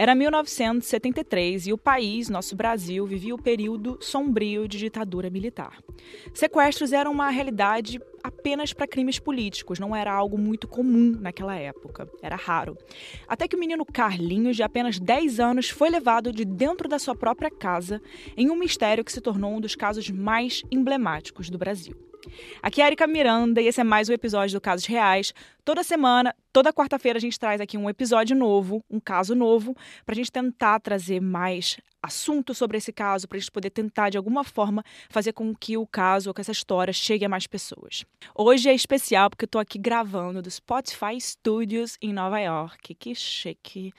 Era 1973 e o país, nosso Brasil, vivia o período sombrio de ditadura militar. Sequestros eram uma realidade apenas para crimes políticos, não era algo muito comum naquela época, era raro. Até que o menino Carlinhos, de apenas 10 anos, foi levado de dentro da sua própria casa em um mistério que se tornou um dos casos mais emblemáticos do Brasil. Aqui é a Erika Miranda e esse é mais um episódio do Casos Reais. Toda semana, toda quarta-feira, a gente traz aqui um episódio novo, um caso novo, para a gente tentar trazer mais assunto sobre esse caso, para a gente poder tentar, de alguma forma, fazer com que o caso ou que essa história chegue a mais pessoas. Hoje é especial porque eu estou aqui gravando do Spotify Studios em Nova York. Que chique!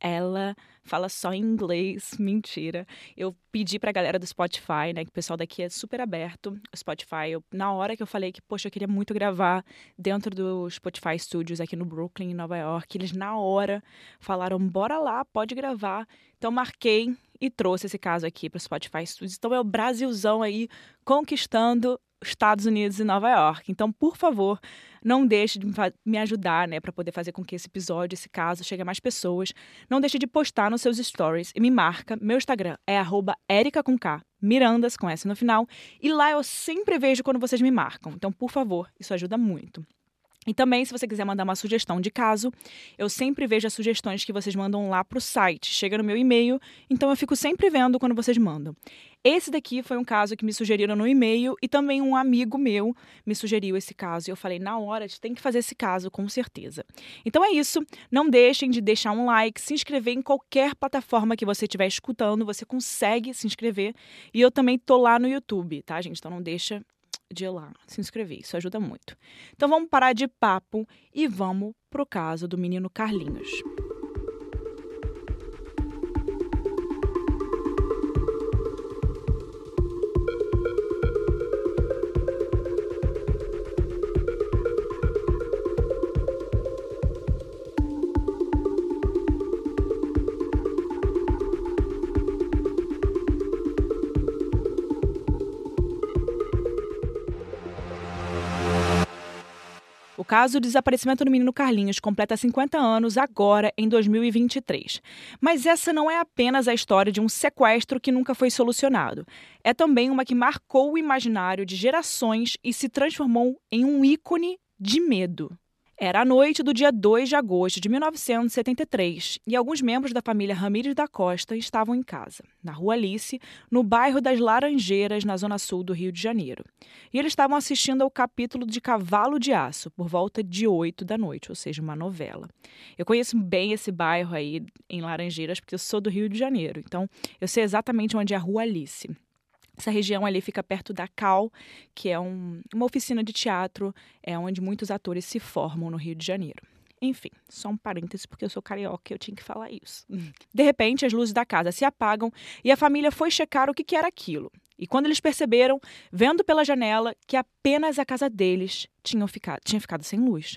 Ela fala só em inglês, mentira. Eu pedi pra galera do Spotify, né, que o pessoal daqui é super aberto. O Spotify, eu, na hora que eu falei que, poxa, eu queria muito gravar dentro do Spotify Studios aqui no Brooklyn, em Nova York, eles na hora falaram, bora lá, pode gravar. Então marquei e trouxe esse caso aqui para o Spotify Studios. Então é o Brasilzão aí conquistando Estados Unidos e Nova York. Então, por favor, não deixe de me ajudar, né, para poder fazer com que esse episódio, esse caso, chegue a mais pessoas. Não deixe de postar nos seus stories e me marca. Meu Instagram é @erica Mirandas com S no final, e lá eu sempre vejo quando vocês me marcam. Então, por favor, isso ajuda muito. E também, se você quiser mandar uma sugestão de caso, eu sempre vejo as sugestões que vocês mandam lá para o site. Chega no meu e-mail, então eu fico sempre vendo quando vocês mandam. Esse daqui foi um caso que me sugeriram no e-mail e também um amigo meu me sugeriu esse caso. E eu falei, na hora, a gente tem que fazer esse caso, com certeza. Então é isso. Não deixem de deixar um like, se inscrever em qualquer plataforma que você estiver escutando. Você consegue se inscrever. E eu também tô lá no YouTube, tá, gente? Então não deixa de ir lá se inscrever. Isso ajuda muito. Então vamos parar de papo e vamos pro caso do menino Carlinhos. O caso do desaparecimento do menino Carlinhos completa 50 anos agora, em 2023. Mas essa não é apenas a história de um sequestro que nunca foi solucionado. É também uma que marcou o imaginário de gerações e se transformou em um ícone de medo. Era a noite do dia 2 de agosto de 1973 e alguns membros da família Ramírez da Costa estavam em casa, na Rua Alice, no bairro das Laranjeiras, na zona sul do Rio de Janeiro. E eles estavam assistindo ao capítulo de Cavalo de Aço, por volta de 8 da noite, ou seja, uma novela. Eu conheço bem esse bairro aí em Laranjeiras porque eu sou do Rio de Janeiro, então eu sei exatamente onde é a Rua Alice. Essa região ali fica perto da Cal, que é um, uma oficina de teatro, é onde muitos atores se formam no Rio de Janeiro. Enfim, só um parêntese, porque eu sou carioca e eu tinha que falar isso. De repente, as luzes da casa se apagam e a família foi checar o que, que era aquilo. E quando eles perceberam, vendo pela janela, que apenas a casa deles tinha ficado, tinha ficado sem luz.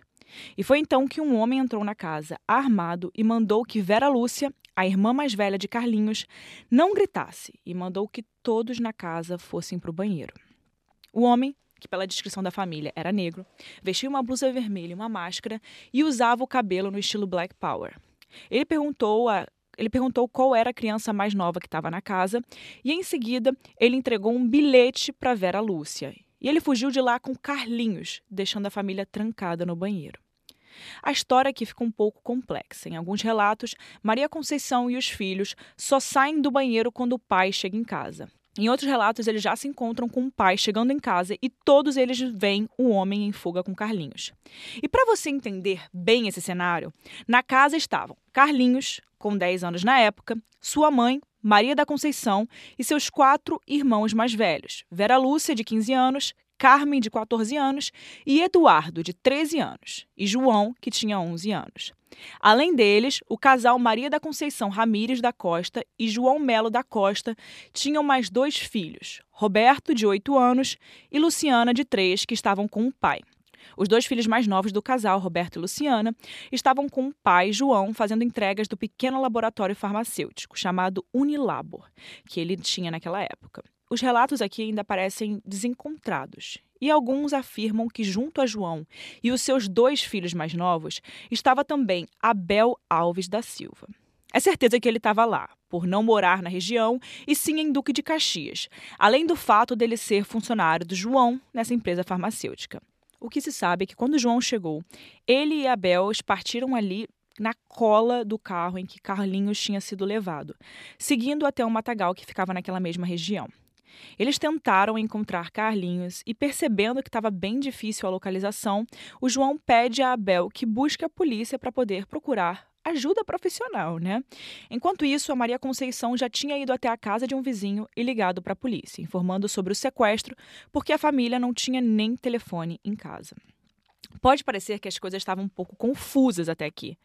E foi então que um homem entrou na casa, armado, e mandou que Vera Lúcia, a irmã mais velha de Carlinhos, não gritasse e mandou que todos na casa fossem para o banheiro. O homem, que pela descrição da família era negro, vestia uma blusa vermelha e uma máscara e usava o cabelo no estilo Black Power. Ele perguntou a ele perguntou qual era a criança mais nova que estava na casa e, em seguida, ele entregou um bilhete para Vera Lúcia e ele fugiu de lá com Carlinhos, deixando a família trancada no banheiro. A história aqui fica um pouco complexa. Em alguns relatos, Maria Conceição e os filhos só saem do banheiro quando o pai chega em casa. Em outros relatos, eles já se encontram com o pai chegando em casa e todos eles veem o homem em fuga com Carlinhos. E para você entender bem esse cenário, na casa estavam Carlinhos, com 10 anos na época, sua mãe, Maria da Conceição, e seus quatro irmãos mais velhos: Vera Lúcia, de 15 anos, Carmen, de 14 anos, e Eduardo, de 13 anos, e João, que tinha 11 anos. Além deles, o casal Maria da Conceição Ramires da Costa e João Melo da Costa tinham mais dois filhos, Roberto, de 8 anos, e Luciana, de 3, que estavam com o pai. Os dois filhos mais novos do casal, Roberto e Luciana, estavam com o pai, João, fazendo entregas do pequeno laboratório farmacêutico chamado Unilabor, que ele tinha naquela época. Os relatos aqui ainda parecem desencontrados, e alguns afirmam que, junto a João e os seus dois filhos mais novos, estava também Abel Alves da Silva. É certeza que ele estava lá, por não morar na região e sim em Duque de Caxias, além do fato dele ser funcionário do João nessa empresa farmacêutica. O que se sabe é que quando João chegou, ele e Abel partiram ali na cola do carro em que Carlinhos tinha sido levado, seguindo até um matagal que ficava naquela mesma região. Eles tentaram encontrar Carlinhos e, percebendo que estava bem difícil a localização, o João pede a Abel que busque a polícia para poder procurar ajuda profissional, né? Enquanto isso, a Maria Conceição já tinha ido até a casa de um vizinho e ligado para a polícia, informando sobre o sequestro, porque a família não tinha nem telefone em casa. Pode parecer que as coisas estavam um pouco confusas até aqui.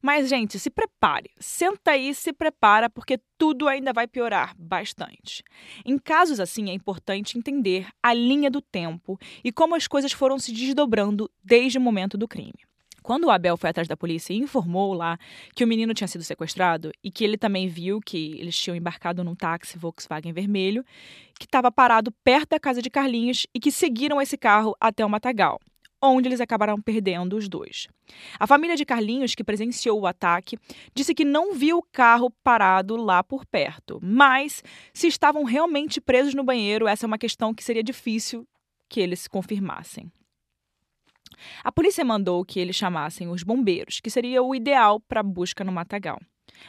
Mas, gente, se prepare. Senta aí, se prepara, porque tudo ainda vai piorar bastante. Em casos assim, é importante entender a linha do tempo e como as coisas foram se desdobrando desde o momento do crime. Quando o Abel foi atrás da polícia e informou lá que o menino tinha sido sequestrado e que ele também viu que eles tinham embarcado num táxi Volkswagen vermelho, que estava parado perto da casa de Carlinhos e que seguiram esse carro até o Matagal onde eles acabaram perdendo os dois. A família de Carlinhos, que presenciou o ataque, disse que não viu o carro parado lá por perto, mas se estavam realmente presos no banheiro, essa é uma questão que seria difícil que eles confirmassem. A polícia mandou que eles chamassem os bombeiros, que seria o ideal para busca no matagal.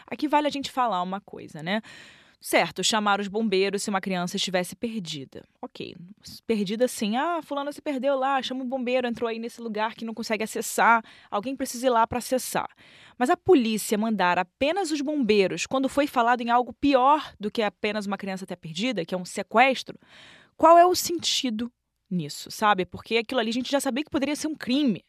Aqui vale a gente falar uma coisa, né? Certo, chamar os bombeiros se uma criança estivesse perdida. Ok, perdida sim. Ah, fulano se perdeu lá, chama o bombeiro, entrou aí nesse lugar que não consegue acessar. Alguém precisa ir lá para acessar. Mas a polícia mandar apenas os bombeiros quando foi falado em algo pior do que apenas uma criança ter perdida, que é um sequestro, qual é o sentido nisso, sabe? Porque aquilo ali a gente já sabia que poderia ser um crime.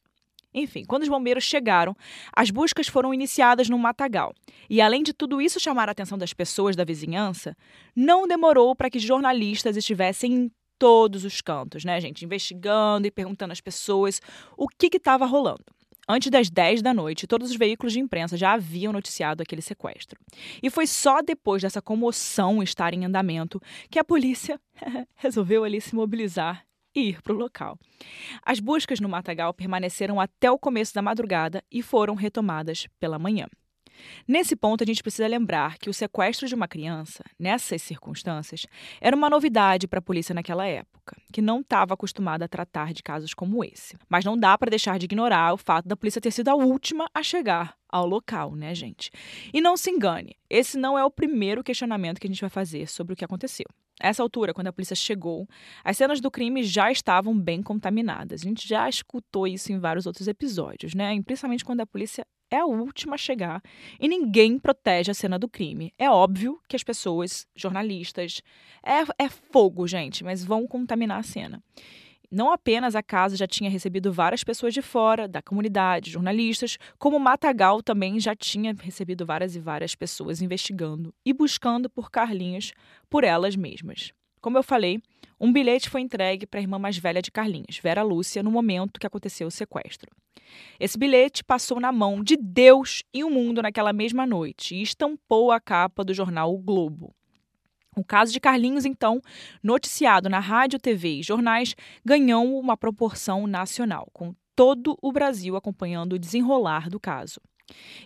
Enfim, quando os bombeiros chegaram, as buscas foram iniciadas no matagal. E além de tudo isso chamar a atenção das pessoas da vizinhança, não demorou para que jornalistas estivessem em todos os cantos, né, gente? Investigando e perguntando às pessoas o que estava rolando. Antes das 10 da noite, todos os veículos de imprensa já haviam noticiado aquele sequestro. E foi só depois dessa comoção estar em andamento que a polícia resolveu ali se mobilizar e ir para o local. As buscas no matagal permaneceram até o começo da madrugada e foram retomadas pela manhã. Nesse ponto, a gente precisa lembrar que o sequestro de uma criança, nessas circunstâncias, era uma novidade para a polícia naquela época, que não estava acostumada a tratar de casos como esse. Mas não dá para deixar de ignorar o fato da polícia ter sido a última a chegar ao local, né, gente? E não se engane, esse não é o primeiro questionamento que a gente vai fazer sobre o que aconteceu. Essa altura, quando a polícia chegou, as cenas do crime já estavam bem contaminadas. A gente já escutou isso em vários outros episódios, né? E principalmente quando a polícia é a última a chegar e ninguém protege a cena do crime. É óbvio que as pessoas, jornalistas, é, é fogo, gente, mas vão contaminar a cena. Não apenas a casa já tinha recebido várias pessoas de fora, da comunidade, jornalistas, como Matagal também já tinha recebido várias e várias pessoas investigando e buscando por Carlinhos por elas mesmas. Como eu falei, um bilhete foi entregue para a irmã mais velha de Carlinhos, Vera Lúcia, no momento que aconteceu o sequestro. Esse bilhete passou na mão de Deus e o mundo naquela mesma noite e estampou a capa do jornal O Globo. O caso de Carlinhos, então, noticiado na rádio, TV e jornais, ganhou uma proporção nacional, com todo o Brasil acompanhando o desenrolar do caso.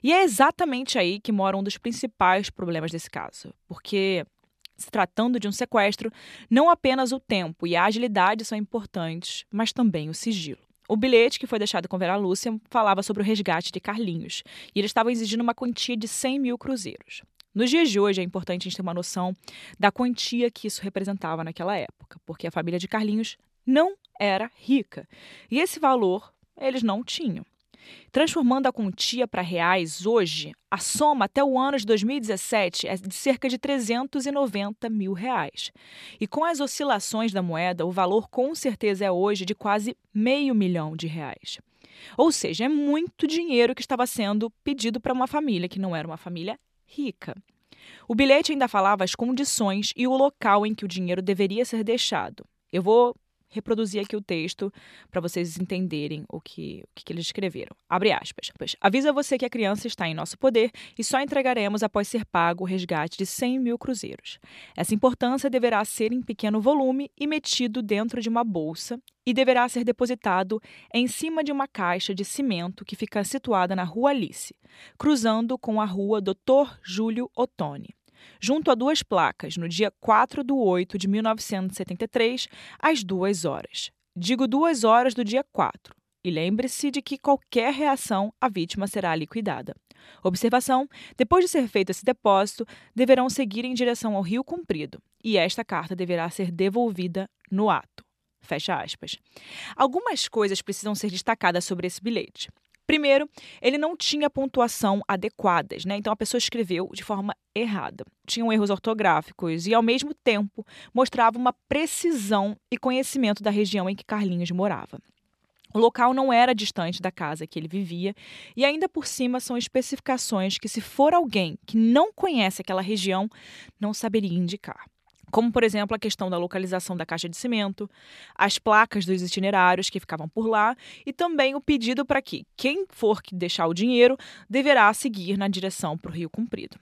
E é exatamente aí que mora um dos principais problemas desse caso, porque se tratando de um sequestro, não apenas o tempo e a agilidade são importantes, mas também o sigilo. O bilhete que foi deixado com Vera Lúcia falava sobre o resgate de Carlinhos, e eles estavam exigindo uma quantia de 100 mil cruzeiros. Nos dias de hoje é importante a gente ter uma noção da quantia que isso representava naquela época, porque a família de Carlinhos não era rica e esse valor eles não tinham. Transformando a quantia para reais hoje, a soma até o ano de 2017 é de cerca de 390 mil reais. E com as oscilações da moeda, o valor com certeza é hoje de quase meio milhão de reais. Ou seja, é muito dinheiro que estava sendo pedido para uma família que não era uma família rica. O bilhete ainda falava as condições e o local em que o dinheiro deveria ser deixado. Eu vou reproduzir aqui o texto para vocês entenderem o que, o que eles escreveram. Abre aspas. Avisa você que a criança está em nosso poder e só entregaremos após ser pago o resgate de 100 mil cruzeiros. Essa importância deverá ser em pequeno volume e metido dentro de uma bolsa e deverá ser depositado em cima de uma caixa de cimento que fica situada na Rua Alice, cruzando com a Rua Dr. Júlio Ottoni junto a duas placas, no dia 4 de 8 de 1973, às duas horas. Digo duas horas do dia 4. E lembre-se de que qualquer reação, a vítima será liquidada. Observação: depois de ser feito esse depósito, deverão seguir em direção ao Rio Comprido, e esta carta deverá ser devolvida no ato. Fecha aspas. Algumas coisas precisam ser destacadas sobre esse bilhete. Primeiro, ele não tinha pontuação adequadas, né? Então a pessoa escreveu de forma errada. Tinham erros ortográficos e, ao mesmo tempo, mostrava uma precisão e conhecimento da região em que Carlinhos morava. O local não era distante da casa que ele vivia, e ainda por cima são especificações que, se for alguém que não conhece aquela região, não saberia indicar como por exemplo a questão da localização da caixa de cimento, as placas dos itinerários que ficavam por lá e também o pedido para que quem for deixar o dinheiro deverá seguir na direção para o Rio Comprido.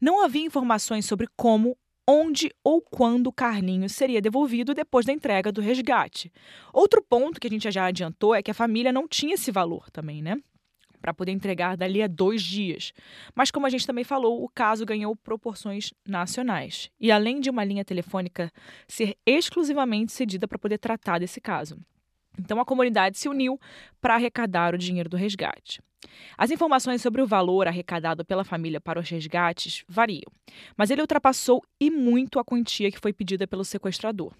Não havia informações sobre como, onde ou quando Carlinhos seria devolvido depois da entrega do resgate. Outro ponto que a gente já adiantou é que a família não tinha esse valor também, né? Para poder entregar dali a dois dias. Mas, como a gente também falou, o caso ganhou proporções nacionais. E além de uma linha telefônica ser exclusivamente cedida para poder tratar desse caso. Então, a comunidade se uniu para arrecadar o dinheiro do resgate. As informações sobre o valor arrecadado pela família para os resgates variam, mas ele ultrapassou e muito a quantia que foi pedida pelo sequestrador.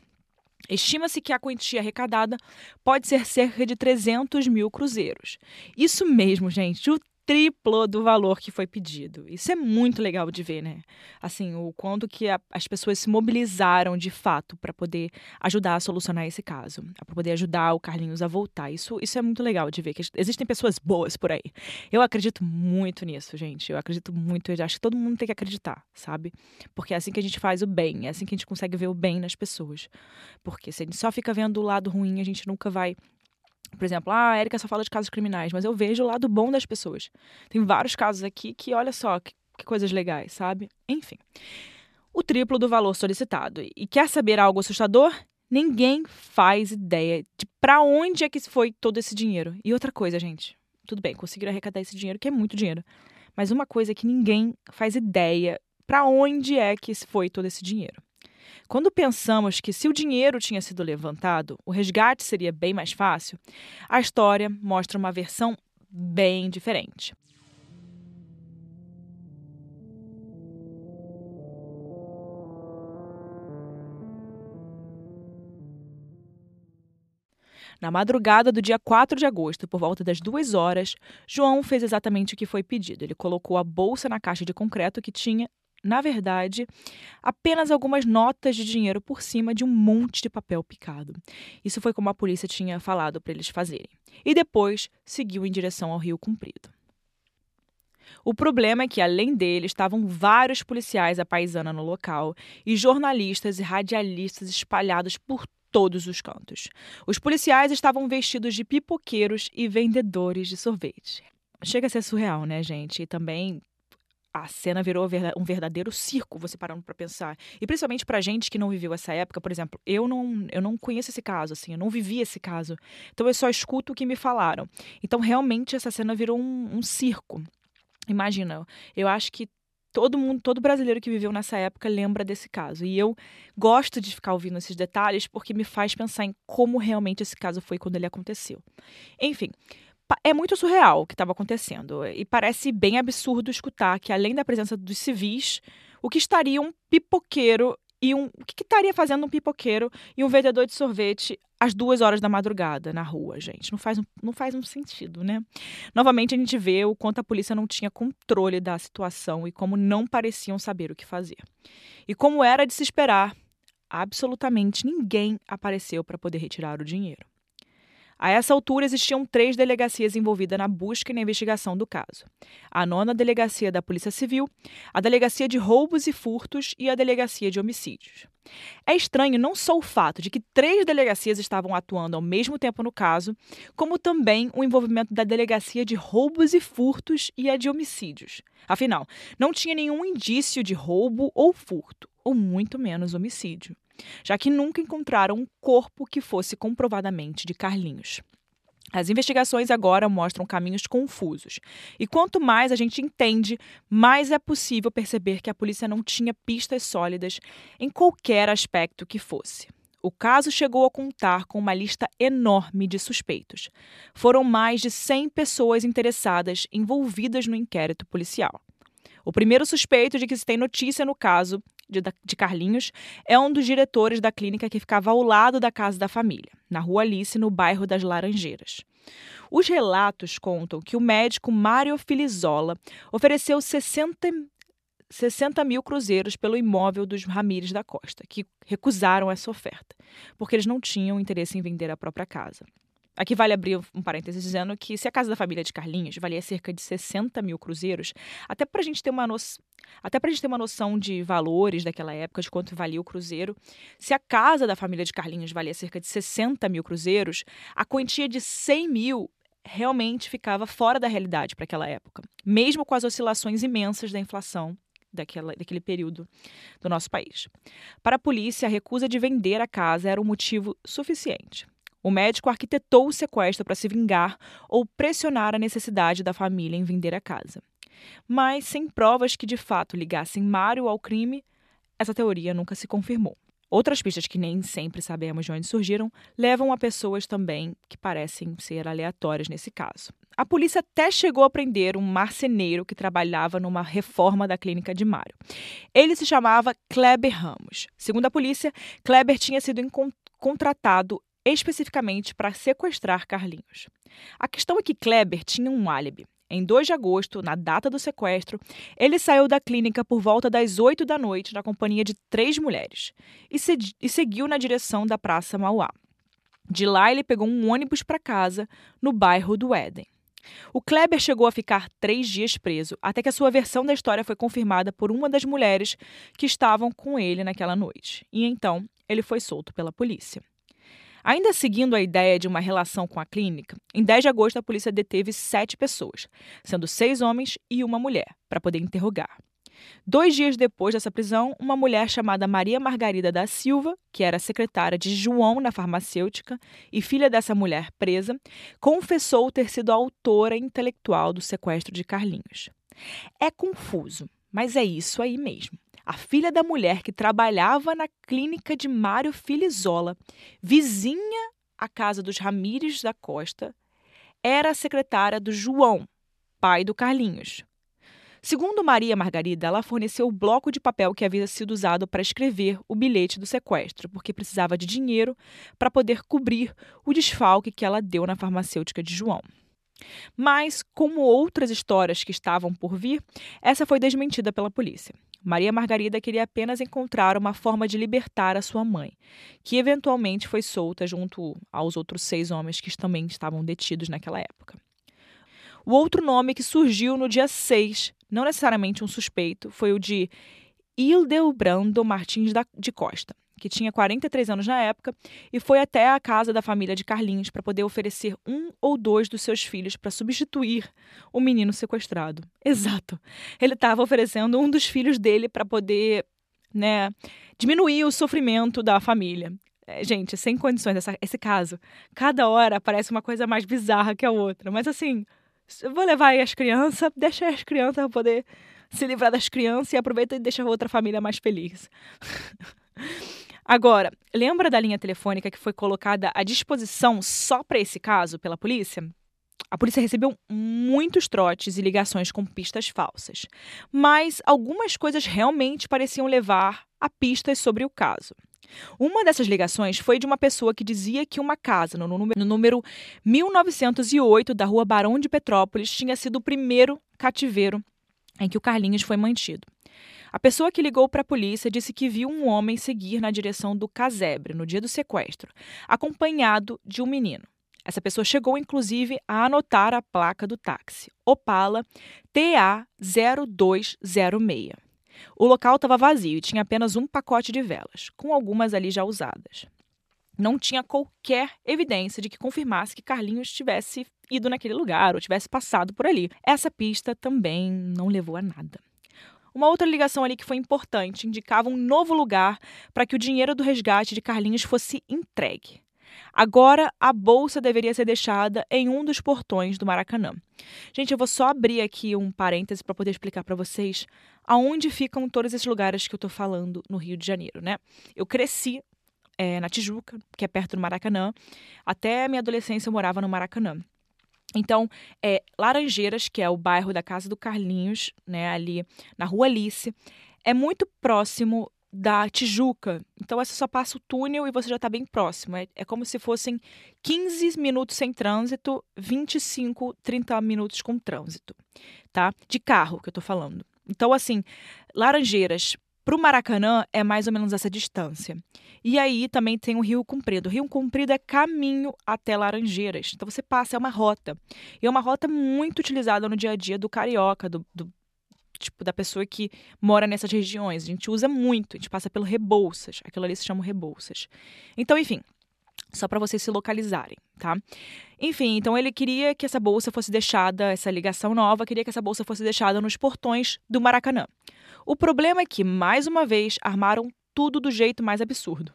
Estima-se que a quantia arrecadada pode ser cerca de 300 mil cruzeiros. Isso mesmo, gente, o triplo do valor que foi pedido. Isso é muito legal de ver, né? Assim, o quanto que a, as pessoas se mobilizaram de fato para poder ajudar a solucionar esse caso, para poder ajudar o Carlinhos a voltar. Isso, isso é muito legal de ver que existem pessoas boas por aí. Eu acredito muito nisso, gente. Eu acredito muito, eu acho que todo mundo tem que acreditar, sabe? Porque é assim que a gente faz o bem, é assim que a gente consegue ver o bem nas pessoas. Porque se a gente só fica vendo o lado ruim, a gente nunca vai por exemplo, ah, a Erika só fala de casos criminais, mas eu vejo o lado bom das pessoas. Tem vários casos aqui que, olha só, que, que coisas legais, sabe? Enfim. O triplo do valor solicitado. E quer saber algo assustador? Ninguém faz ideia de para onde é que foi todo esse dinheiro. E outra coisa, gente. Tudo bem, conseguiram arrecadar esse dinheiro, que é muito dinheiro. Mas uma coisa é que ninguém faz ideia para onde é que foi todo esse dinheiro. Quando pensamos que se o dinheiro tinha sido levantado, o resgate seria bem mais fácil, a história mostra uma versão bem diferente. Na madrugada do dia 4 de agosto, por volta das duas horas, João fez exatamente o que foi pedido. Ele colocou a bolsa na caixa de concreto que tinha na verdade, apenas algumas notas de dinheiro por cima de um monte de papel picado. Isso foi como a polícia tinha falado para eles fazerem. E depois seguiu em direção ao Rio Comprido. O problema é que, além dele, estavam vários policiais à paisana no local e jornalistas e radialistas espalhados por todos os cantos. Os policiais estavam vestidos de pipoqueiros e vendedores de sorvete. Chega a ser surreal, né, gente? E também a cena virou um verdadeiro circo, você parando para pensar. E principalmente pra gente que não viveu essa época, por exemplo, eu não, eu não conheço esse caso, assim, eu não vivi esse caso. Então eu só escuto o que me falaram. Então realmente essa cena virou um, um circo. Imagina, eu acho que todo mundo, todo brasileiro que viveu nessa época lembra desse caso. E eu gosto de ficar ouvindo esses detalhes porque me faz pensar em como realmente esse caso foi quando ele aconteceu. Enfim, é muito surreal o que estava acontecendo e parece bem absurdo escutar que, além da presença dos civis, o que estaria um pipoqueiro e um. O que, estaria fazendo um pipoqueiro e um vendedor de sorvete às duas horas da madrugada na rua, gente? Não faz, um, não faz um sentido, né? Novamente a gente vê o quanto a polícia não tinha controle da situação e como não pareciam saber o que fazer. E como era de se esperar, absolutamente ninguém apareceu para poder retirar o dinheiro. A essa altura, existiam três delegacias envolvidas na busca e na investigação do caso: a nona delegacia da Polícia Civil, a delegacia de roubos e furtos e a delegacia de homicídios. É estranho não só o fato de que três delegacias estavam atuando ao mesmo tempo no caso, como também o envolvimento da delegacia de roubos e furtos e a de homicídios. Afinal, não tinha nenhum indício de roubo ou furto, ou muito menos homicídio já que nunca encontraram um corpo que fosse comprovadamente de Carlinhos. As investigações agora mostram caminhos confusos. E quanto mais a gente entende, mais é possível perceber que a polícia não tinha pistas sólidas em qualquer aspecto que fosse. O caso chegou a contar com uma lista enorme de suspeitos. Foram mais de 100 pessoas interessadas envolvidas no inquérito policial. O primeiro suspeito de que se tem notícia no caso de, de Carlinhos é um dos diretores da clínica que ficava ao lado da casa da família, na Rua Alice, no bairro das Laranjeiras. Os relatos contam que o médico Mário Filizola ofereceu 60, 60 mil cruzeiros pelo imóvel dos Ramires da Costa, que recusaram essa oferta, porque eles não tinham interesse em vender a própria casa. Aqui vale abrir um parênteses dizendo que se a casa da família de Carlinhos valia cerca de 60 mil cruzeiros, até para gente ter uma noção. Até para gente ter uma noção de valores daquela época, de quanto valia o cruzeiro, se a casa da família de Carlinhos valia cerca de 60 mil cruzeiros, a quantia de 100 mil realmente ficava fora da realidade para aquela época, mesmo com as oscilações imensas da inflação daquela, daquele período do nosso país. Para a polícia, a recusa de vender a casa era um motivo suficiente. O médico arquitetou o sequestro para se vingar ou pressionar a necessidade da família em vender a casa. Mas, sem provas que de fato ligassem Mário ao crime, essa teoria nunca se confirmou. Outras pistas que nem sempre sabemos de onde surgiram levam a pessoas também que parecem ser aleatórias nesse caso. A polícia até chegou a prender um marceneiro que trabalhava numa reforma da clínica de Mário. Ele se chamava Kleber Ramos. Segundo a polícia, Kleber tinha sido contratado especificamente para sequestrar Carlinhos. A questão é que Kleber tinha um álibi. Em 2 de agosto, na data do sequestro, ele saiu da clínica por volta das 8 da noite na companhia de três mulheres e, se e seguiu na direção da Praça Mauá. De lá, ele pegou um ônibus para casa, no bairro do Éden. O Kleber chegou a ficar três dias preso, até que a sua versão da história foi confirmada por uma das mulheres que estavam com ele naquela noite. E então, ele foi solto pela polícia. Ainda seguindo a ideia de uma relação com a clínica, em 10 de agosto a polícia deteve sete pessoas, sendo seis homens e uma mulher, para poder interrogar. Dois dias depois dessa prisão, uma mulher chamada Maria Margarida da Silva, que era secretária de João na farmacêutica e filha dessa mulher presa, confessou ter sido a autora intelectual do sequestro de Carlinhos. É confuso, mas é isso aí mesmo a filha da mulher que trabalhava na clínica de Mário Filizola, vizinha à casa dos Ramires da Costa, era a secretária do João, pai do Carlinhos. Segundo Maria Margarida, ela forneceu o bloco de papel que havia sido usado para escrever o bilhete do sequestro, porque precisava de dinheiro para poder cobrir o desfalque que ela deu na farmacêutica de João. Mas, como outras histórias que estavam por vir, essa foi desmentida pela polícia. Maria Margarida queria apenas encontrar uma forma de libertar a sua mãe, que eventualmente foi solta junto aos outros seis homens que também estavam detidos naquela época. O outro nome que surgiu no dia 6, não necessariamente um suspeito, foi o de Hildebrando Martins de Costa, que tinha 43 anos na época, e foi até a casa da família de Carlinhos para poder oferecer um ou dois dos seus filhos para substituir o menino sequestrado. Exato. Ele estava oferecendo um dos filhos dele para poder, né, diminuir o sofrimento da família. É, gente, sem condições, essa, esse caso. Cada hora parece uma coisa mais bizarra que a outra. Mas assim, vou levar aí as crianças, deixa as crianças poder se livrar das crianças e aproveita e deixa a outra família mais feliz. Agora, lembra da linha telefônica que foi colocada à disposição só para esse caso pela polícia? A polícia recebeu muitos trotes e ligações com pistas falsas, mas algumas coisas realmente pareciam levar a pistas sobre o caso. Uma dessas ligações foi de uma pessoa que dizia que uma casa no número, no número 1908 da rua Barão de Petrópolis tinha sido o primeiro cativeiro em que o Carlinhos foi mantido. A pessoa que ligou para a polícia disse que viu um homem seguir na direção do casebre no dia do sequestro, acompanhado de um menino. Essa pessoa chegou, inclusive, a anotar a placa do táxi: Opala TA0206. O local estava vazio e tinha apenas um pacote de velas, com algumas ali já usadas. Não tinha qualquer evidência de que confirmasse que Carlinhos tivesse ido naquele lugar ou tivesse passado por ali. Essa pista também não levou a nada. Uma outra ligação ali que foi importante indicava um novo lugar para que o dinheiro do resgate de Carlinhos fosse entregue. Agora, a bolsa deveria ser deixada em um dos portões do Maracanã. Gente, eu vou só abrir aqui um parêntese para poder explicar para vocês aonde ficam todos esses lugares que eu estou falando no Rio de Janeiro, né? Eu cresci é, na Tijuca, que é perto do Maracanã. Até minha adolescência eu morava no Maracanã. Então, é, Laranjeiras, que é o bairro da casa do Carlinhos, né, ali na Rua Alice, é muito próximo da Tijuca. Então, você só passa o túnel e você já está bem próximo. É, é como se fossem 15 minutos sem trânsito, 25, 30 minutos com trânsito, tá? De carro que eu estou falando. Então, assim, Laranjeiras para o Maracanã é mais ou menos essa distância. E aí também tem o Rio Comprido. O Rio Comprido é caminho até Laranjeiras. Então você passa, é uma rota. E é uma rota muito utilizada no dia a dia do carioca, do, do tipo da pessoa que mora nessas regiões. A gente usa muito, a gente passa pelo Rebouças. Aquilo ali se chama Rebouças. Então, enfim, só para vocês se localizarem, tá? Enfim, então ele queria que essa bolsa fosse deixada, essa ligação nova, queria que essa bolsa fosse deixada nos portões do Maracanã. O problema é que, mais uma vez, armaram tudo do jeito mais absurdo.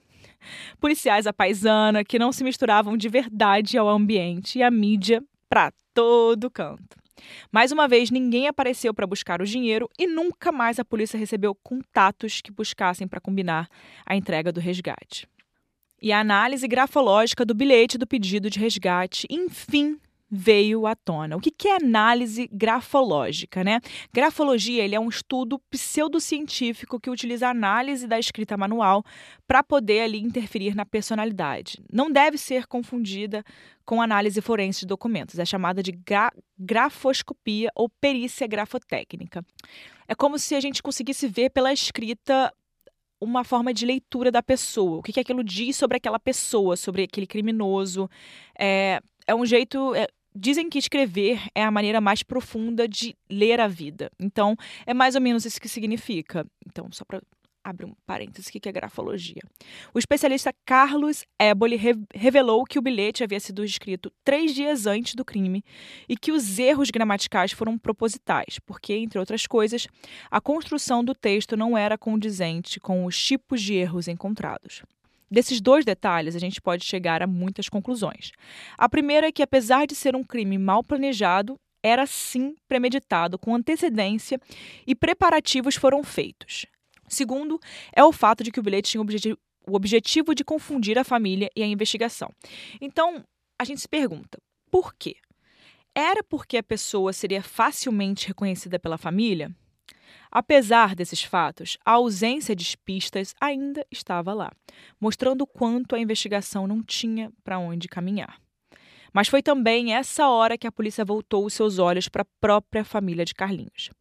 Policiais à paisana que não se misturavam de verdade ao ambiente e à mídia para todo canto. Mais uma vez, ninguém apareceu para buscar o dinheiro e nunca mais a polícia recebeu contatos que buscassem para combinar a entrega do resgate. E a análise grafológica do bilhete do pedido de resgate, enfim, veio à tona. O que é análise grafológica? Né? Grafologia ele é um estudo pseudocientífico que utiliza a análise da escrita manual para poder ali interferir na personalidade. Não deve ser confundida com análise forense de documentos. É chamada de gra grafoscopia ou perícia grafotécnica. É como se a gente conseguisse ver pela escrita uma forma de leitura da pessoa. O que, que aquilo diz sobre aquela pessoa, sobre aquele criminoso. É, é um jeito. É, Dizem que escrever é a maneira mais profunda de ler a vida. Então, é mais ou menos isso que significa. Então, só para abrir um parênteses, o que é grafologia? O especialista Carlos Éboli re revelou que o bilhete havia sido escrito três dias antes do crime e que os erros gramaticais foram propositais, porque, entre outras coisas, a construção do texto não era condizente com os tipos de erros encontrados. Desses dois detalhes, a gente pode chegar a muitas conclusões. A primeira é que, apesar de ser um crime mal planejado, era sim premeditado com antecedência e preparativos foram feitos. Segundo, é o fato de que o bilhete tinha o objetivo de confundir a família e a investigação. Então, a gente se pergunta: por quê? Era porque a pessoa seria facilmente reconhecida pela família? Apesar desses fatos, a ausência de pistas ainda estava lá, mostrando quanto a investigação não tinha para onde caminhar. Mas foi também essa hora que a polícia voltou os seus olhos para a própria família de Carlinhos.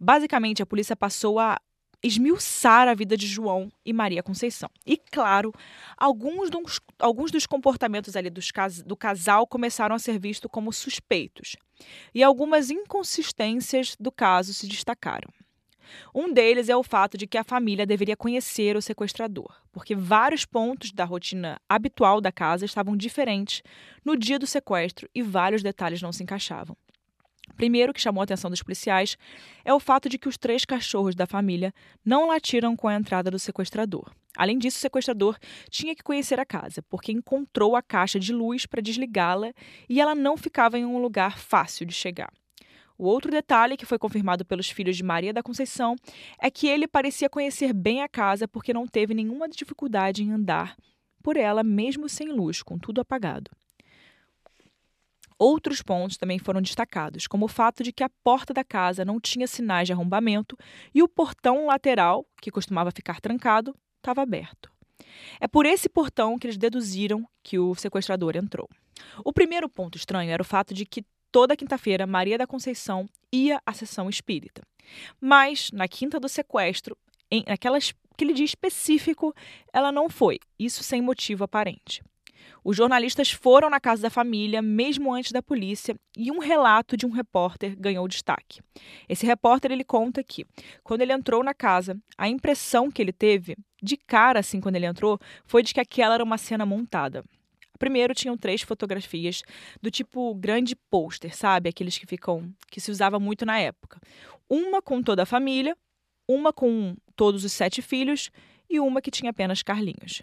Basicamente, a polícia passou a esmiuçar a vida de João e Maria Conceição. E, claro, alguns dos, alguns dos comportamentos ali dos, do casal começaram a ser vistos como suspeitos. E algumas inconsistências do caso se destacaram. Um deles é o fato de que a família deveria conhecer o sequestrador, porque vários pontos da rotina habitual da casa estavam diferentes no dia do sequestro e vários detalhes não se encaixavam. Primeiro que chamou a atenção dos policiais é o fato de que os três cachorros da família não latiram com a entrada do sequestrador. Além disso, o sequestrador tinha que conhecer a casa, porque encontrou a caixa de luz para desligá-la e ela não ficava em um lugar fácil de chegar. O outro detalhe que foi confirmado pelos filhos de Maria da Conceição é que ele parecia conhecer bem a casa porque não teve nenhuma dificuldade em andar por ela, mesmo sem luz, com tudo apagado. Outros pontos também foram destacados, como o fato de que a porta da casa não tinha sinais de arrombamento e o portão lateral, que costumava ficar trancado, estava aberto. É por esse portão que eles deduziram que o sequestrador entrou. O primeiro ponto estranho era o fato de que toda quinta-feira Maria da Conceição ia à sessão espírita. Mas na quinta do sequestro, em, naquela, aquele dia específico, ela não foi, isso sem motivo aparente. Os jornalistas foram na casa da família, mesmo antes da polícia, e um relato de um repórter ganhou destaque. Esse repórter ele conta que, quando ele entrou na casa, a impressão que ele teve, de cara assim quando ele entrou, foi de que aquela era uma cena montada. Primeiro tinham três fotografias do tipo grande pôster, sabe? Aqueles que ficam que se usava muito na época. Uma com toda a família, uma com todos os sete filhos e uma que tinha apenas Carlinhos.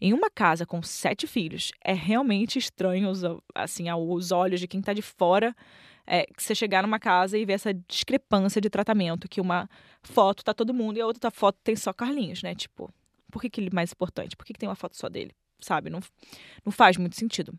Em uma casa com sete filhos, é realmente estranho assim, aos olhos de quem está de fora é, você chegar numa casa e ver essa discrepância de tratamento, que uma foto tá todo mundo e a outra foto tem só Carlinhos, né? Tipo, por que, que ele é mais importante? Por que, que tem uma foto só dele? Sabe? Não, não faz muito sentido.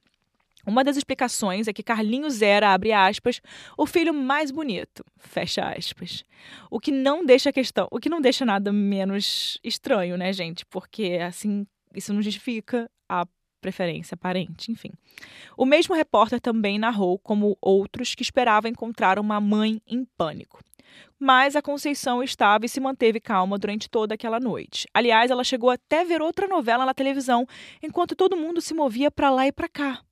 Uma das explicações é que Carlinhos era, abre aspas, o filho mais bonito, fecha aspas. O que não deixa a questão, o que não deixa nada menos estranho, né, gente? Porque assim isso não justifica a preferência aparente, enfim. O mesmo repórter também narrou como outros que esperavam encontrar uma mãe em pânico. Mas a Conceição estava e se manteve calma durante toda aquela noite. Aliás, ela chegou até ver outra novela na televisão, enquanto todo mundo se movia para lá e para cá.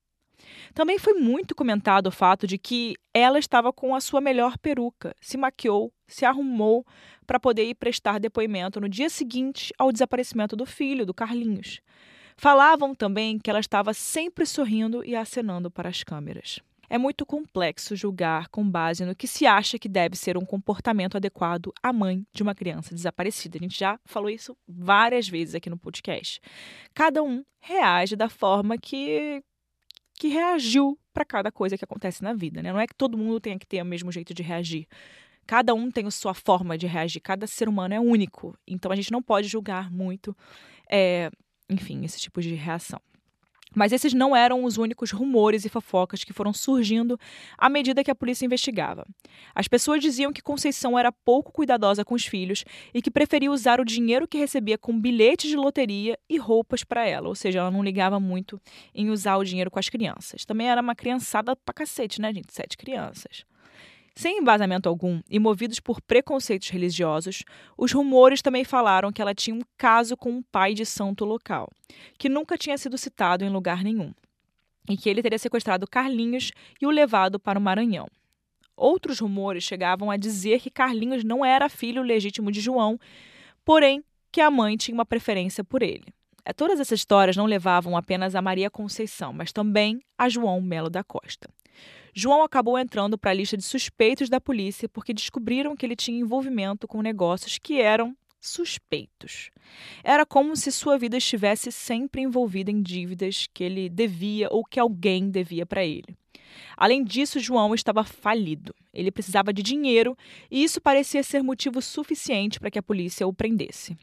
Também foi muito comentado o fato de que ela estava com a sua melhor peruca, se maquiou, se arrumou para poder ir prestar depoimento no dia seguinte ao desaparecimento do filho, do Carlinhos. Falavam também que ela estava sempre sorrindo e acenando para as câmeras. É muito complexo julgar com base no que se acha que deve ser um comportamento adequado à mãe de uma criança desaparecida. A gente já falou isso várias vezes aqui no podcast. Cada um reage da forma que que reagiu para cada coisa que acontece na vida, né? Não é que todo mundo tenha que ter o mesmo jeito de reagir. Cada um tem a sua forma de reagir, cada ser humano é único. Então a gente não pode julgar muito, é, enfim, esse tipo de reação. Mas esses não eram os únicos rumores e fofocas que foram surgindo à medida que a polícia investigava. As pessoas diziam que Conceição era pouco cuidadosa com os filhos e que preferia usar o dinheiro que recebia com bilhetes de loteria e roupas para ela, ou seja, ela não ligava muito em usar o dinheiro com as crianças. Também era uma criançada pra cacete, né, gente? Sete crianças. Sem embasamento algum e movidos por preconceitos religiosos, os rumores também falaram que ela tinha um caso com um pai de santo local, que nunca tinha sido citado em lugar nenhum, e que ele teria sequestrado Carlinhos e o levado para o Maranhão. Outros rumores chegavam a dizer que Carlinhos não era filho legítimo de João, porém que a mãe tinha uma preferência por ele. É, todas essas histórias não levavam apenas a Maria Conceição, mas também a João Melo da Costa. João acabou entrando para a lista de suspeitos da polícia porque descobriram que ele tinha envolvimento com negócios que eram suspeitos. Era como se sua vida estivesse sempre envolvida em dívidas que ele devia ou que alguém devia para ele. Além disso, João estava falido. Ele precisava de dinheiro e isso parecia ser motivo suficiente para que a polícia o prendesse.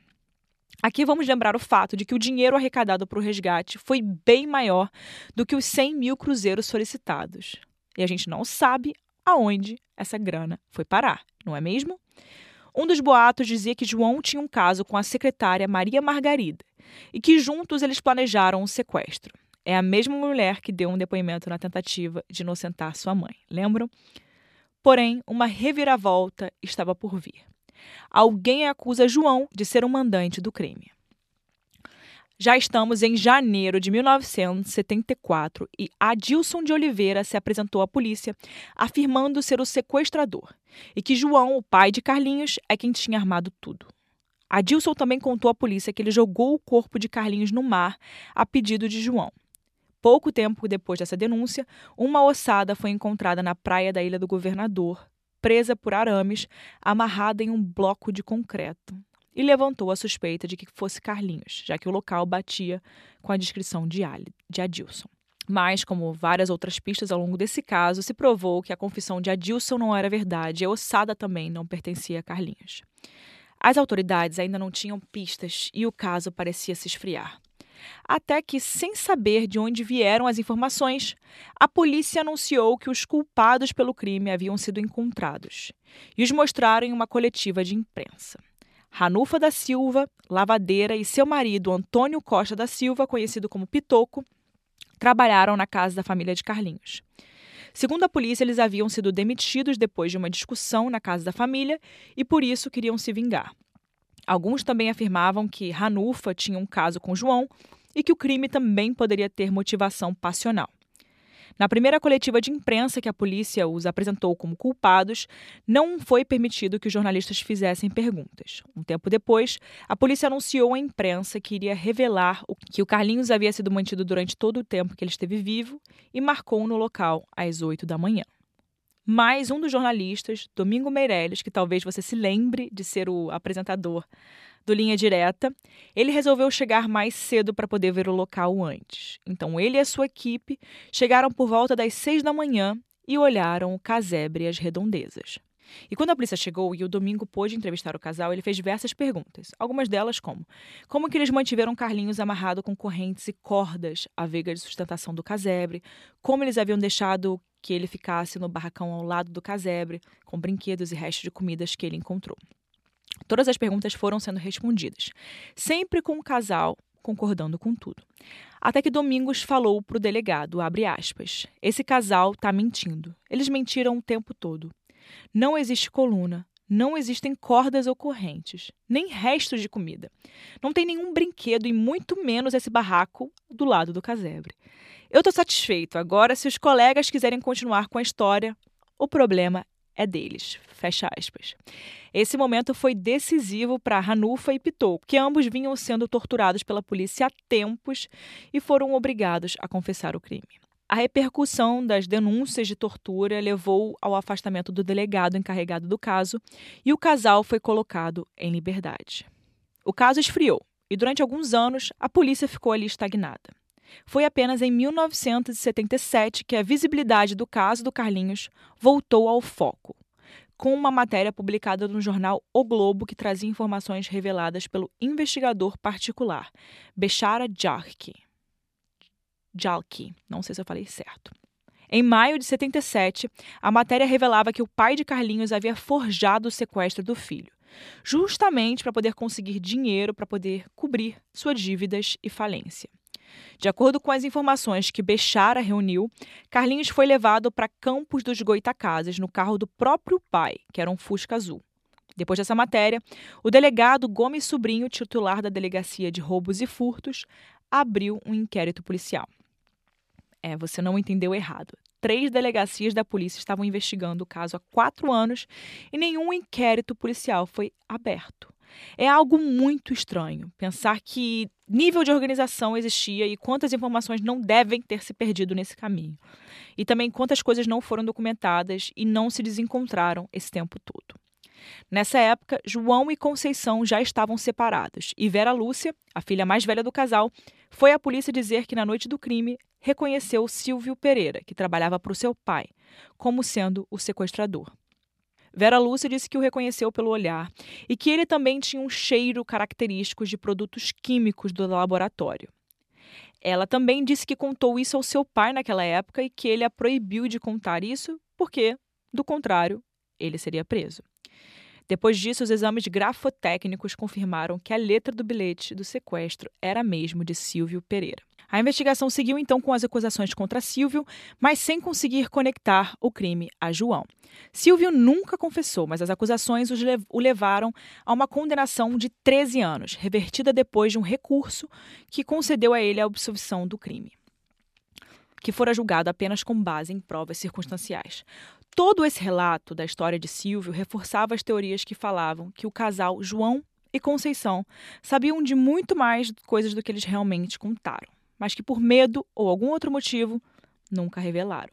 Aqui vamos lembrar o fato de que o dinheiro arrecadado para o resgate foi bem maior do que os 100 mil cruzeiros solicitados. E a gente não sabe aonde essa grana foi parar, não é mesmo? Um dos boatos dizia que João tinha um caso com a secretária Maria Margarida e que juntos eles planejaram um sequestro. É a mesma mulher que deu um depoimento na tentativa de inocentar sua mãe, lembram? Porém, uma reviravolta estava por vir. Alguém acusa João de ser o mandante do crime. Já estamos em janeiro de 1974 e Adilson de Oliveira se apresentou à polícia afirmando ser o sequestrador e que João, o pai de Carlinhos, é quem tinha armado tudo. Adilson também contou à polícia que ele jogou o corpo de Carlinhos no mar a pedido de João. Pouco tempo depois dessa denúncia, uma ossada foi encontrada na praia da Ilha do Governador, presa por arames, amarrada em um bloco de concreto e levantou a suspeita de que fosse Carlinhos, já que o local batia com a descrição de, de Adilson. Mas, como várias outras pistas ao longo desse caso, se provou que a confissão de Adilson não era verdade e a ossada também não pertencia a Carlinhos. As autoridades ainda não tinham pistas e o caso parecia se esfriar. Até que, sem saber de onde vieram as informações, a polícia anunciou que os culpados pelo crime haviam sido encontrados e os mostraram em uma coletiva de imprensa. Ranufa da Silva, lavadeira, e seu marido Antônio Costa da Silva, conhecido como Pitoco, trabalharam na casa da família de Carlinhos. Segundo a polícia, eles haviam sido demitidos depois de uma discussão na casa da família e por isso queriam se vingar. Alguns também afirmavam que Ranufa tinha um caso com João e que o crime também poderia ter motivação passional. Na primeira coletiva de imprensa que a polícia os apresentou como culpados, não foi permitido que os jornalistas fizessem perguntas. Um tempo depois, a polícia anunciou à imprensa que iria revelar que o Carlinhos havia sido mantido durante todo o tempo que ele esteve vivo e marcou no local às 8 da manhã. Mas um dos jornalistas, Domingo Meirelles, que talvez você se lembre de ser o apresentador do Linha Direta, ele resolveu chegar mais cedo para poder ver o local antes. Então ele e a sua equipe chegaram por volta das seis da manhã e olharam o casebre e as redondezas. E quando a polícia chegou e o Domingo pôde entrevistar o casal, ele fez diversas perguntas. Algumas delas como: como que eles mantiveram Carlinhos amarrado com correntes e cordas à veiga de sustentação do casebre? Como eles haviam deixado que ele ficasse no barracão ao lado do casebre, com brinquedos e restos de comidas que ele encontrou? Todas as perguntas foram sendo respondidas, sempre com o casal concordando com tudo. Até que Domingos falou para o delegado, aspas, esse casal está mentindo. Eles mentiram o tempo todo. Não existe coluna, não existem cordas ou correntes, nem restos de comida. Não tem nenhum brinquedo e muito menos esse barraco do lado do casebre. Eu estou satisfeito. Agora, se os colegas quiserem continuar com a história, o problema é deles. Fecha aspas. Esse momento foi decisivo para Hanufa e Pitou, que ambos vinham sendo torturados pela polícia há tempos e foram obrigados a confessar o crime. A repercussão das denúncias de tortura levou ao afastamento do delegado encarregado do caso e o casal foi colocado em liberdade. O caso esfriou e, durante alguns anos, a polícia ficou ali estagnada. Foi apenas em 1977 que a visibilidade do caso do Carlinhos voltou ao foco, com uma matéria publicada no jornal O Globo que trazia informações reveladas pelo investigador particular, Bechara Jarki. Jalki, não sei se eu falei certo. Em maio de 77, a matéria revelava que o pai de Carlinhos havia forjado o sequestro do filho, justamente para poder conseguir dinheiro para poder cobrir suas dívidas e falência. De acordo com as informações que Bechara reuniu, Carlinhos foi levado para Campos dos Goitacazes no carro do próprio pai, que era um Fusca azul. Depois dessa matéria, o delegado Gomes Sobrinho, titular da Delegacia de Roubos e Furtos, abriu um inquérito policial. É, você não entendeu errado. Três delegacias da polícia estavam investigando o caso há quatro anos e nenhum inquérito policial foi aberto. É algo muito estranho pensar que nível de organização existia e quantas informações não devem ter se perdido nesse caminho. E também quantas coisas não foram documentadas e não se desencontraram esse tempo todo. Nessa época, João e Conceição já estavam separados e Vera Lúcia, a filha mais velha do casal, foi à polícia dizer que na noite do crime reconheceu Silvio Pereira, que trabalhava para o seu pai, como sendo o sequestrador. Vera Lúcia disse que o reconheceu pelo olhar e que ele também tinha um cheiro característico de produtos químicos do laboratório. Ela também disse que contou isso ao seu pai naquela época e que ele a proibiu de contar isso porque, do contrário, ele seria preso. Depois disso, os exames grafotécnicos confirmaram que a letra do bilhete do sequestro era mesmo de Silvio Pereira. A investigação seguiu então com as acusações contra Silvio, mas sem conseguir conectar o crime a João. Silvio nunca confessou, mas as acusações o levaram a uma condenação de 13 anos, revertida depois de um recurso que concedeu a ele a absolvição do crime, que fora julgado apenas com base em provas circunstanciais. Todo esse relato da história de Silvio reforçava as teorias que falavam que o casal João e Conceição sabiam de muito mais coisas do que eles realmente contaram mas que por medo ou algum outro motivo nunca revelaram.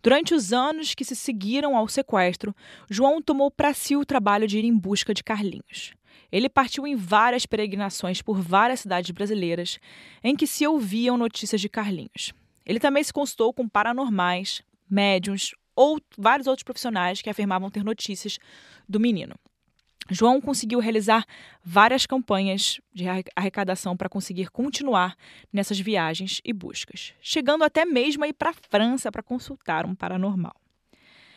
Durante os anos que se seguiram ao sequestro, João tomou para si o trabalho de ir em busca de Carlinhos. Ele partiu em várias peregrinações por várias cidades brasileiras em que se ouviam notícias de Carlinhos. Ele também se consultou com paranormais, médiums ou vários outros profissionais que afirmavam ter notícias do menino. João conseguiu realizar várias campanhas de arrecadação para conseguir continuar nessas viagens e buscas, chegando até mesmo a ir para a França para consultar um paranormal.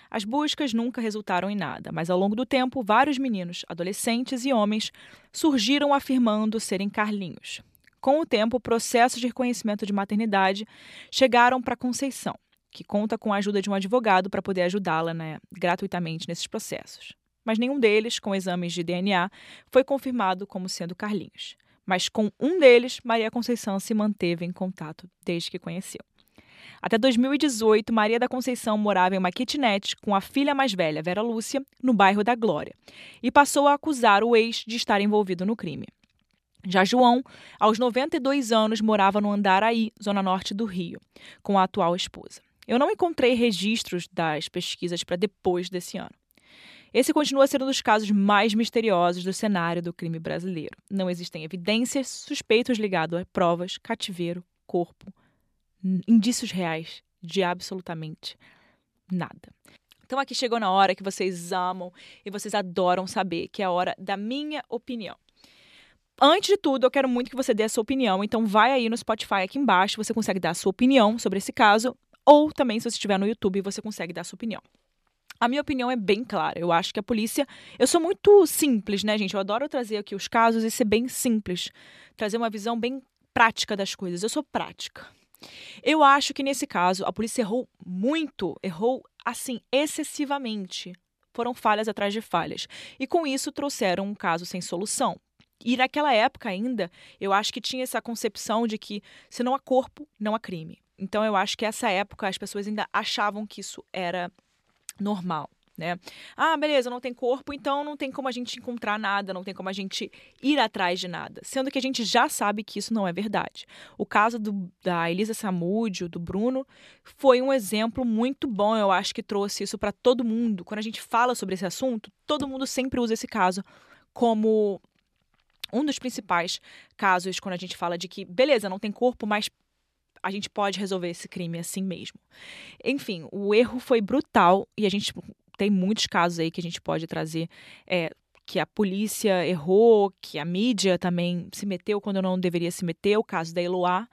As buscas nunca resultaram em nada, mas ao longo do tempo, vários meninos, adolescentes e homens surgiram afirmando serem Carlinhos. Com o tempo, processos de reconhecimento de maternidade chegaram para Conceição, que conta com a ajuda de um advogado para poder ajudá-la né, gratuitamente nesses processos mas nenhum deles, com exames de DNA, foi confirmado como sendo Carlinhos. mas com um deles, Maria Conceição se manteve em contato desde que conheceu. Até 2018, Maria da Conceição morava em uma kitnet com a filha mais velha, Vera Lúcia, no bairro da Glória, e passou a acusar o ex de estar envolvido no crime. Já João, aos 92 anos, morava no Andaraí, zona norte do Rio, com a atual esposa. Eu não encontrei registros das pesquisas para depois desse ano. Esse continua sendo um dos casos mais misteriosos do cenário do crime brasileiro. Não existem evidências, suspeitos ligados a provas, cativeiro, corpo, indícios reais de absolutamente nada. Então aqui chegou na hora que vocês amam e vocês adoram saber, que é a hora da minha opinião. Antes de tudo, eu quero muito que você dê a sua opinião, então vai aí no Spotify aqui embaixo, você consegue dar a sua opinião sobre esse caso, ou também se você estiver no YouTube, você consegue dar a sua opinião. A minha opinião é bem clara. Eu acho que a polícia. Eu sou muito simples, né, gente? Eu adoro trazer aqui os casos e ser bem simples. Trazer uma visão bem prática das coisas. Eu sou prática. Eu acho que nesse caso a polícia errou muito, errou assim excessivamente. Foram falhas atrás de falhas. E com isso trouxeram um caso sem solução. E naquela época ainda, eu acho que tinha essa concepção de que se não há corpo, não há crime. Então eu acho que essa época as pessoas ainda achavam que isso era normal né? Ah, beleza, não tem corpo, então não tem como a gente encontrar nada, não tem como a gente ir atrás de nada. Sendo que a gente já sabe que isso não é verdade. O caso do, da Elisa Samúdio, do Bruno, foi um exemplo muito bom, eu acho que trouxe isso para todo mundo. Quando a gente fala sobre esse assunto, todo mundo sempre usa esse caso como um dos principais casos quando a gente fala de que, beleza, não tem corpo, mas a gente pode resolver esse crime assim mesmo. Enfim, o erro foi brutal e a gente tem muitos casos aí que a gente pode trazer é, que a polícia errou, que a mídia também se meteu quando não deveria se meter. O caso da Eloá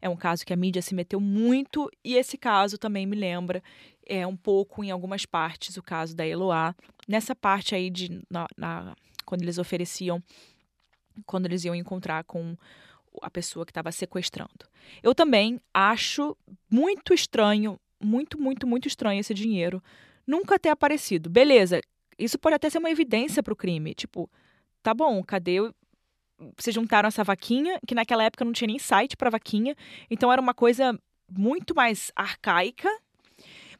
é um caso que a mídia se meteu muito e esse caso também me lembra é um pouco em algumas partes o caso da Eloá. Nessa parte aí de na, na, quando eles ofereciam, quando eles iam encontrar com a pessoa que estava sequestrando. Eu também acho muito estranho, muito, muito, muito estranho esse dinheiro nunca ter aparecido. Beleza, isso pode até ser uma evidência para o crime. Tipo, tá bom, cadê. Vocês juntaram essa vaquinha, que naquela época não tinha nem site para vaquinha, então era uma coisa muito mais arcaica.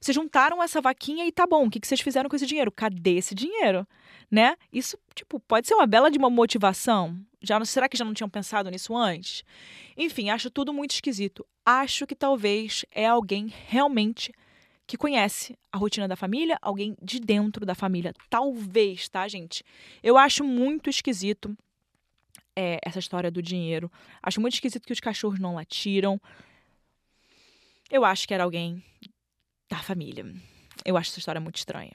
Vocês juntaram essa vaquinha e tá bom, o que vocês fizeram com esse dinheiro? Cadê esse dinheiro? Né? Isso, tipo, pode ser uma bela de uma motivação. Já será que já não tinham pensado nisso antes? Enfim, acho tudo muito esquisito. Acho que talvez é alguém realmente que conhece a rotina da família, alguém de dentro da família. Talvez, tá, gente? Eu acho muito esquisito é, essa história do dinheiro. Acho muito esquisito que os cachorros não latiram. Eu acho que era alguém da família. Eu acho essa história muito estranha.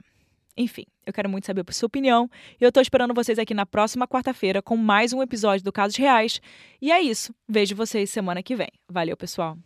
Enfim, eu quero muito saber a sua opinião e eu tô esperando vocês aqui na próxima quarta-feira com mais um episódio do Casos Reais. E é isso. Vejo vocês semana que vem. Valeu, pessoal.